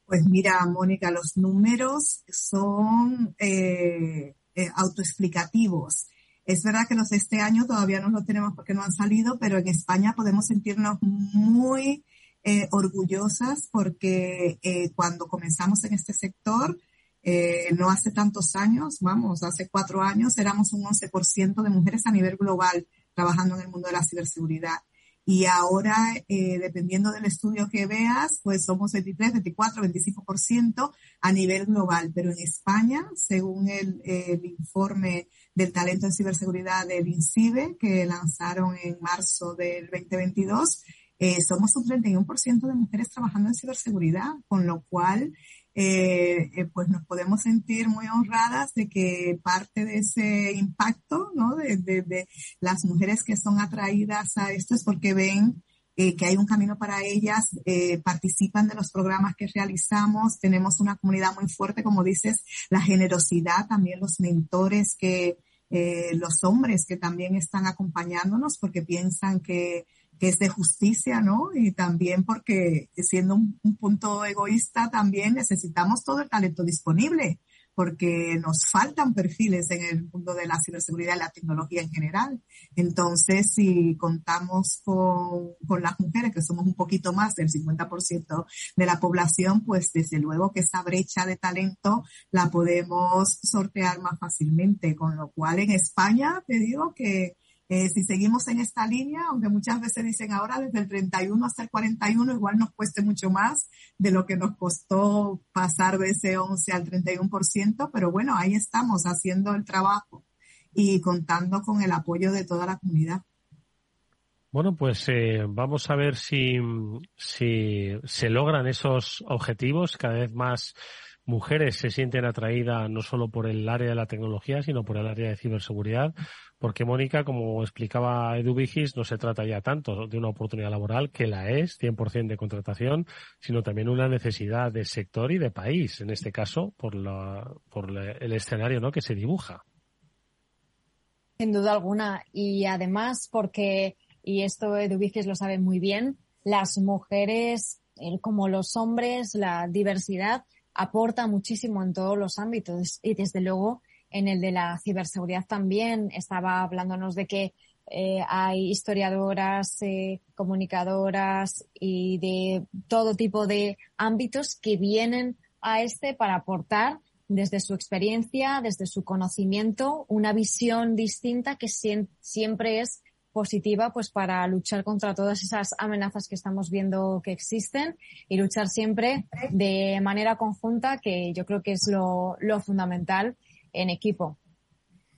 Pues mira, Mónica, los números son eh, eh, autoexplicativos. Es verdad que los de este año todavía no los tenemos porque no han salido, pero en España podemos sentirnos muy eh, orgullosas porque eh, cuando comenzamos en este sector, eh, no hace tantos años, vamos, hace cuatro años, éramos un 11% de mujeres a nivel global trabajando en el mundo de la ciberseguridad. Y ahora, dependiendo del estudio que veas, pues somos 23, 24, 25% a nivel global. Pero en España, según el, el informe del talento en ciberseguridad del INCIBE, que lanzaron en marzo del 2022, eh, somos un 31% de mujeres trabajando en ciberseguridad, con lo cual eh, eh, pues nos podemos sentir muy honradas de que parte de ese impacto, ¿no? De, de, las mujeres que son atraídas a esto es porque ven que hay un camino para ellas, participan de los programas que realizamos, tenemos una comunidad muy fuerte, como dices, la generosidad, también los mentores que, eh, los hombres que también están acompañándonos porque piensan que, que es de justicia, ¿no? Y también porque siendo un, punto egoísta, también necesitamos todo el talento disponible, porque nos faltan perfiles en el mundo de la ciberseguridad y la tecnología en general. Entonces, si contamos con, con las mujeres, que somos un poquito más del 50% de la población, pues desde luego que esa brecha de talento la podemos sortear más fácilmente, con lo cual en España te digo que eh, si seguimos en esta línea, aunque muchas veces dicen ahora desde el 31 hasta el 41, igual nos cueste mucho más de lo que nos costó pasar de ese 11 al 31%, pero bueno, ahí estamos haciendo el trabajo y contando con el apoyo de toda la comunidad. Bueno, pues eh, vamos a ver si, si se logran esos objetivos cada vez más mujeres se sienten atraídas no solo por el área de la tecnología, sino por el área de ciberseguridad, porque Mónica, como explicaba Edu Vigis, no se trata ya tanto de una oportunidad laboral, que la es, 100% de contratación, sino también una necesidad de sector y de país, en este caso, por, la, por el escenario ¿no? que se dibuja. Sin duda alguna. Y además, porque, y esto Edu Vigis lo sabe muy bien, las mujeres, como los hombres, la diversidad, aporta muchísimo en todos los ámbitos y desde luego en el de la ciberseguridad también. Estaba hablándonos de que eh, hay historiadoras, eh, comunicadoras y de todo tipo de ámbitos que vienen a este para aportar desde su experiencia, desde su conocimiento, una visión distinta que siempre es positiva pues para luchar contra todas esas amenazas que estamos viendo que existen y luchar siempre de manera conjunta que yo creo que es lo, lo fundamental en equipo.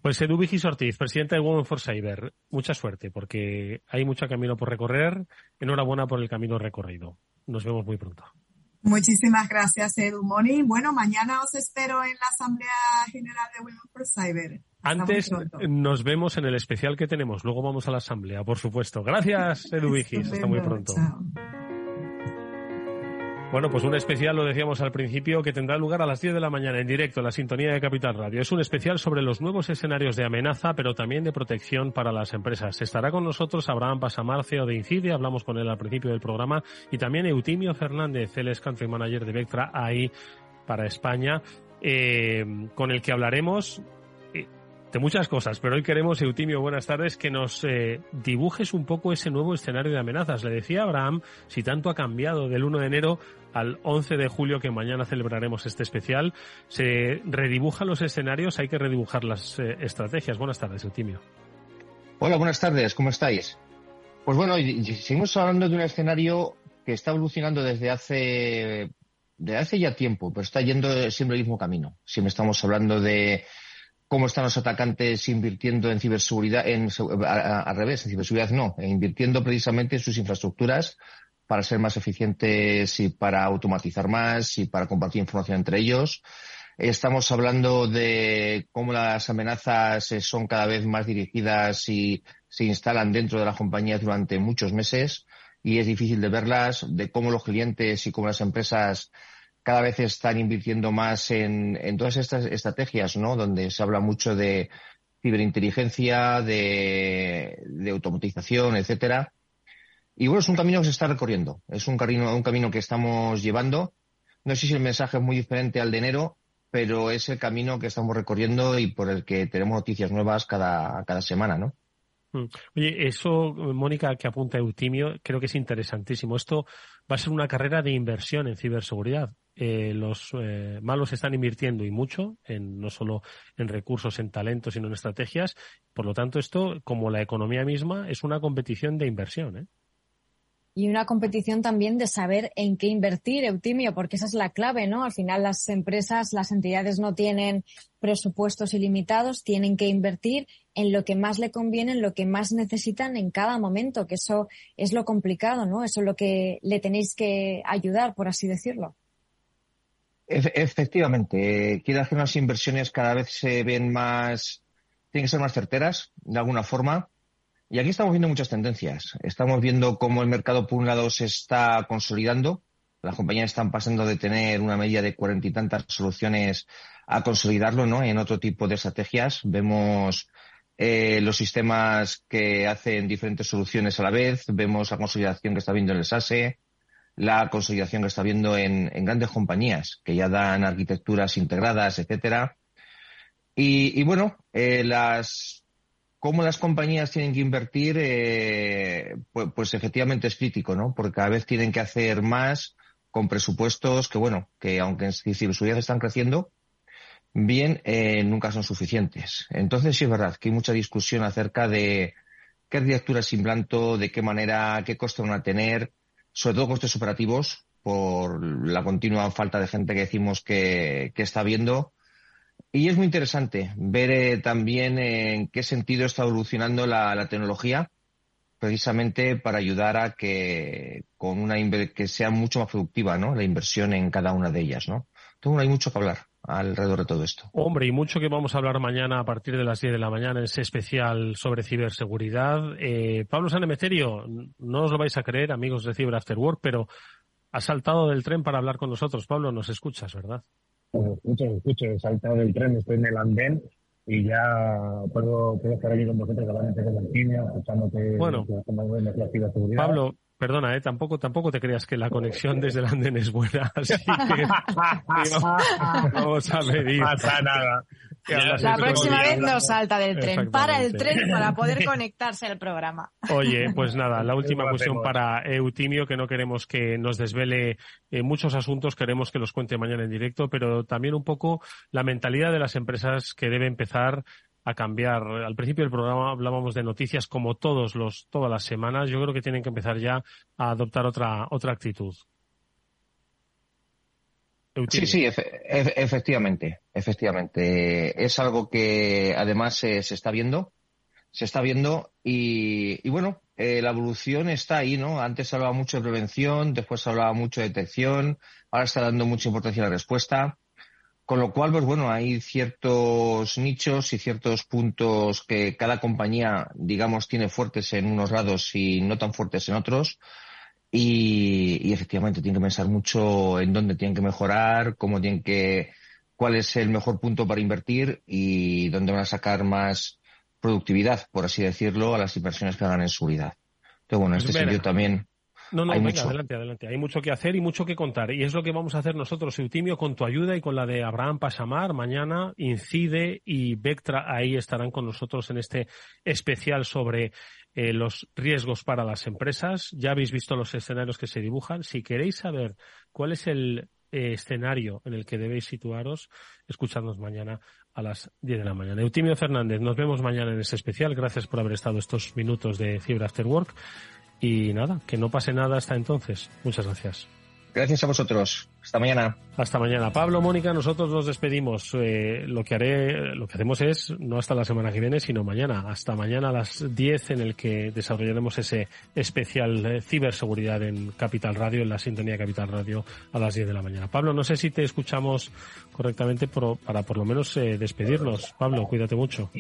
Pues Edu Vigis Ortiz, presidente de Women for Cyber, mucha suerte porque hay mucho camino por recorrer. Enhorabuena por el camino recorrido. Nos vemos muy pronto. Muchísimas gracias, Edu Moni. Bueno, mañana os espero en la Asamblea General de Women for Cyber. Antes nos vemos en el especial que tenemos. Luego vamos a la Asamblea, por supuesto. Gracias, Edu Vigis. Hasta muy pronto. Bueno, pues un especial, lo decíamos al principio, que tendrá lugar a las 10 de la mañana en directo en la sintonía de Capital Radio. Es un especial sobre los nuevos escenarios de amenaza, pero también de protección para las empresas. Estará con nosotros Abraham Pasamarcio de Incide, hablamos con él al principio del programa, y también Eutimio Fernández, él es Country Manager de Vectra ahí para España, eh, con el que hablaremos de muchas cosas, pero hoy queremos, Eutimio, buenas tardes, que nos eh, dibujes un poco ese nuevo escenario de amenazas. Le decía Abraham, si tanto ha cambiado del 1 de enero al 11 de julio, que mañana celebraremos este especial, se redibujan los escenarios, hay que redibujar las eh, estrategias. Buenas tardes, Eutimio. Hola, buenas tardes, ¿cómo estáis? Pues bueno, seguimos hablando de un escenario que está evolucionando desde hace, de hace ya tiempo, pero está yendo siempre el mismo camino. Siempre estamos hablando de cómo están los atacantes invirtiendo en ciberseguridad, en, al revés, en ciberseguridad no, invirtiendo precisamente en sus infraestructuras para ser más eficientes y para automatizar más y para compartir información entre ellos. Estamos hablando de cómo las amenazas son cada vez más dirigidas y se instalan dentro de las compañías durante muchos meses y es difícil de verlas, de cómo los clientes y cómo las empresas cada vez están invirtiendo más en, todas estas estrategias, ¿no? Donde se habla mucho de ciberinteligencia, de, automatización, etcétera. Y bueno, es un camino que se está recorriendo. Es un camino, un camino que estamos llevando. No sé si el mensaje es muy diferente al de enero, pero es el camino que estamos recorriendo y por el que tenemos noticias nuevas cada, cada semana, ¿no? Mm. Oye, eso, Mónica, que apunta Eutimio, creo que es interesantísimo. Esto va a ser una carrera de inversión en ciberseguridad. Eh, los eh, malos están invirtiendo y mucho, en, no solo en recursos, en talentos, sino en estrategias. Por lo tanto, esto, como la economía misma, es una competición de inversión. ¿eh? y una competición también de saber en qué invertir, Eutimio, porque esa es la clave, ¿no? Al final las empresas, las entidades no tienen presupuestos ilimitados, tienen que invertir en lo que más le conviene, en lo que más necesitan en cada momento, que eso es lo complicado, ¿no? Eso es lo que le tenéis que ayudar, por así decirlo. Efectivamente, quiero hacer unas inversiones cada vez se ven más, tienen que ser más certeras, de alguna forma y aquí estamos viendo muchas tendencias. Estamos viendo cómo el mercado, por un lado, se está consolidando. Las compañías están pasando de tener una media de cuarenta y tantas soluciones a consolidarlo, ¿no? En otro tipo de estrategias. Vemos eh, los sistemas que hacen diferentes soluciones a la vez, vemos la consolidación que está viendo en el SASE, la consolidación que está viendo en, grandes compañías que ya dan arquitecturas integradas, etcétera. Y, bueno, eh, las cómo las compañías tienen que invertir, eh, pues, pues, efectivamente es crítico, ¿no? Porque cada vez tienen que hacer más con presupuestos que, bueno, que aunque en ciberseguridad están creciendo, bien, eh, nunca son suficientes. Entonces sí es verdad que hay mucha discusión acerca de qué arquitecturas implanto, de qué manera, qué costes van a tener, sobre todo costes operativos, por la continua falta de gente que decimos que, que está viendo. Y es muy interesante ver eh, también en qué sentido está evolucionando la, la, tecnología, precisamente para ayudar a que con una que sea mucho más productiva, ¿no? La inversión en cada una de ellas, ¿no? Entonces, hay mucho que hablar alrededor de todo esto. Hombre, y mucho que vamos a hablar mañana a partir de las 10 de la mañana en ese especial sobre ciberseguridad. Eh, Pablo Sanemeterio, no os lo vais a creer, amigos de Cyber After Work, pero ha saltado del tren para hablar con nosotros. Pablo, nos escuchas, ¿verdad? Pues escucho, escucho, he saltado del tren, estoy en el andén y ya puedo, puedo estar aquí con vosotros hablando de la línea, escuchándote bueno, la ciberseguridad. Pablo, Perdona, ¿eh? tampoco, tampoco te creas que la conexión desde el andén es buena, así que vamos a medir. Pasa nada. La próxima vez no salta del tren, para el tren para poder conectarse al programa. Oye, pues nada, la última cuestión para Eutimio, que no queremos que nos desvele eh, muchos asuntos, queremos que los cuente mañana en directo, pero también un poco la mentalidad de las empresas que debe empezar a cambiar. Al principio del programa hablábamos de noticias como todos los, todas las semanas. Yo creo que tienen que empezar ya a adoptar otra, otra actitud. Sí, sí, efectivamente, efectivamente. Es algo que además se está viendo, se está viendo y, bueno, eh, la evolución está ahí, ¿no? Antes se hablaba mucho de prevención, después se hablaba mucho de detección, ahora está dando mucha importancia a la respuesta. Con lo cual, pues bueno, hay ciertos nichos y ciertos puntos que cada compañía, digamos, tiene fuertes en unos lados y no tan fuertes en otros. Y, efectivamente tienen que pensar mucho en dónde tienen que mejorar, cómo tienen que, cuál es el mejor punto para invertir y dónde van a sacar más productividad, por así decirlo, a las inversiones que hagan en seguridad. Entonces, bueno, en pues este sentido también no, no, venga, adelante, adelante. Hay mucho que hacer y mucho que contar. Y es lo que vamos a hacer nosotros, Eutimio, con tu ayuda y con la de Abraham Pasamar. Mañana Incide y Vectra ahí estarán con nosotros en este especial sobre eh, los riesgos para las empresas. Ya habéis visto los escenarios que se dibujan. Si queréis saber cuál es el eh, escenario en el que debéis situaros, escuchadnos mañana a las 10 de la mañana. Eutimio Fernández, nos vemos mañana en este especial. Gracias por haber estado estos minutos de Cyber After Work. Y nada, que no pase nada hasta entonces. Muchas gracias. Gracias a vosotros. Hasta mañana. Hasta mañana. Pablo, Mónica, nosotros nos despedimos. Eh, lo que haré, lo que hacemos es no hasta la semana que viene, sino mañana. Hasta mañana a las 10 en el que desarrollaremos ese especial de ciberseguridad en Capital Radio, en la sintonía Capital Radio a las 10 de la mañana. Pablo, no sé si te escuchamos correctamente para por lo menos eh, despedirnos. Pablo, cuídate mucho.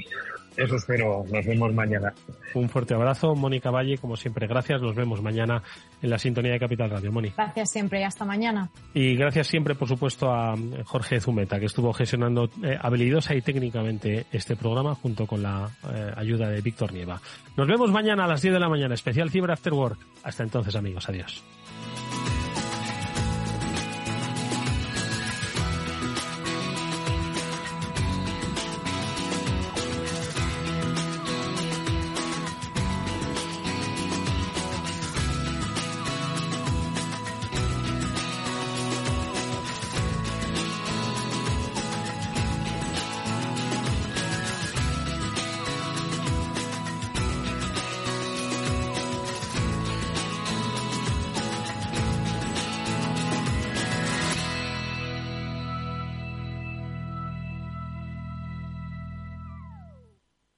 Eso espero. Nos vemos mañana. Un fuerte abrazo. Mónica Valle, como siempre, gracias. Nos vemos mañana en la sintonía de Capital Radio. Mónica. Gracias siempre y hasta mañana. Y gracias siempre, por supuesto, a Jorge Zumeta, que estuvo gestionando eh, habilidosa y técnicamente este programa junto con la eh, ayuda de Víctor Nieva. Nos vemos mañana a las 10 de la mañana, especial Cyber After Work. Hasta entonces, amigos. Adiós.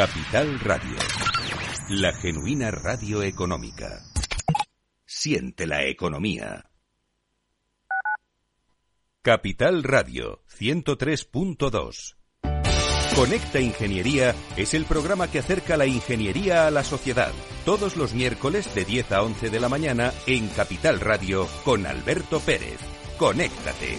Capital Radio. La genuina radio económica. Siente la economía. Capital Radio 103.2. Conecta Ingeniería es el programa que acerca la ingeniería a la sociedad. Todos los miércoles de 10 a 11 de la mañana en Capital Radio con Alberto Pérez. Conéctate.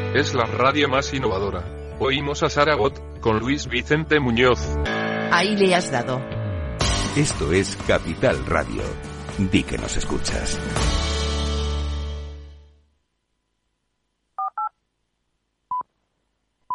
Es la radio más innovadora. Oímos a Saragot, con Luis Vicente Muñoz. Ahí le has dado. Esto es Capital Radio. Di que nos escuchas.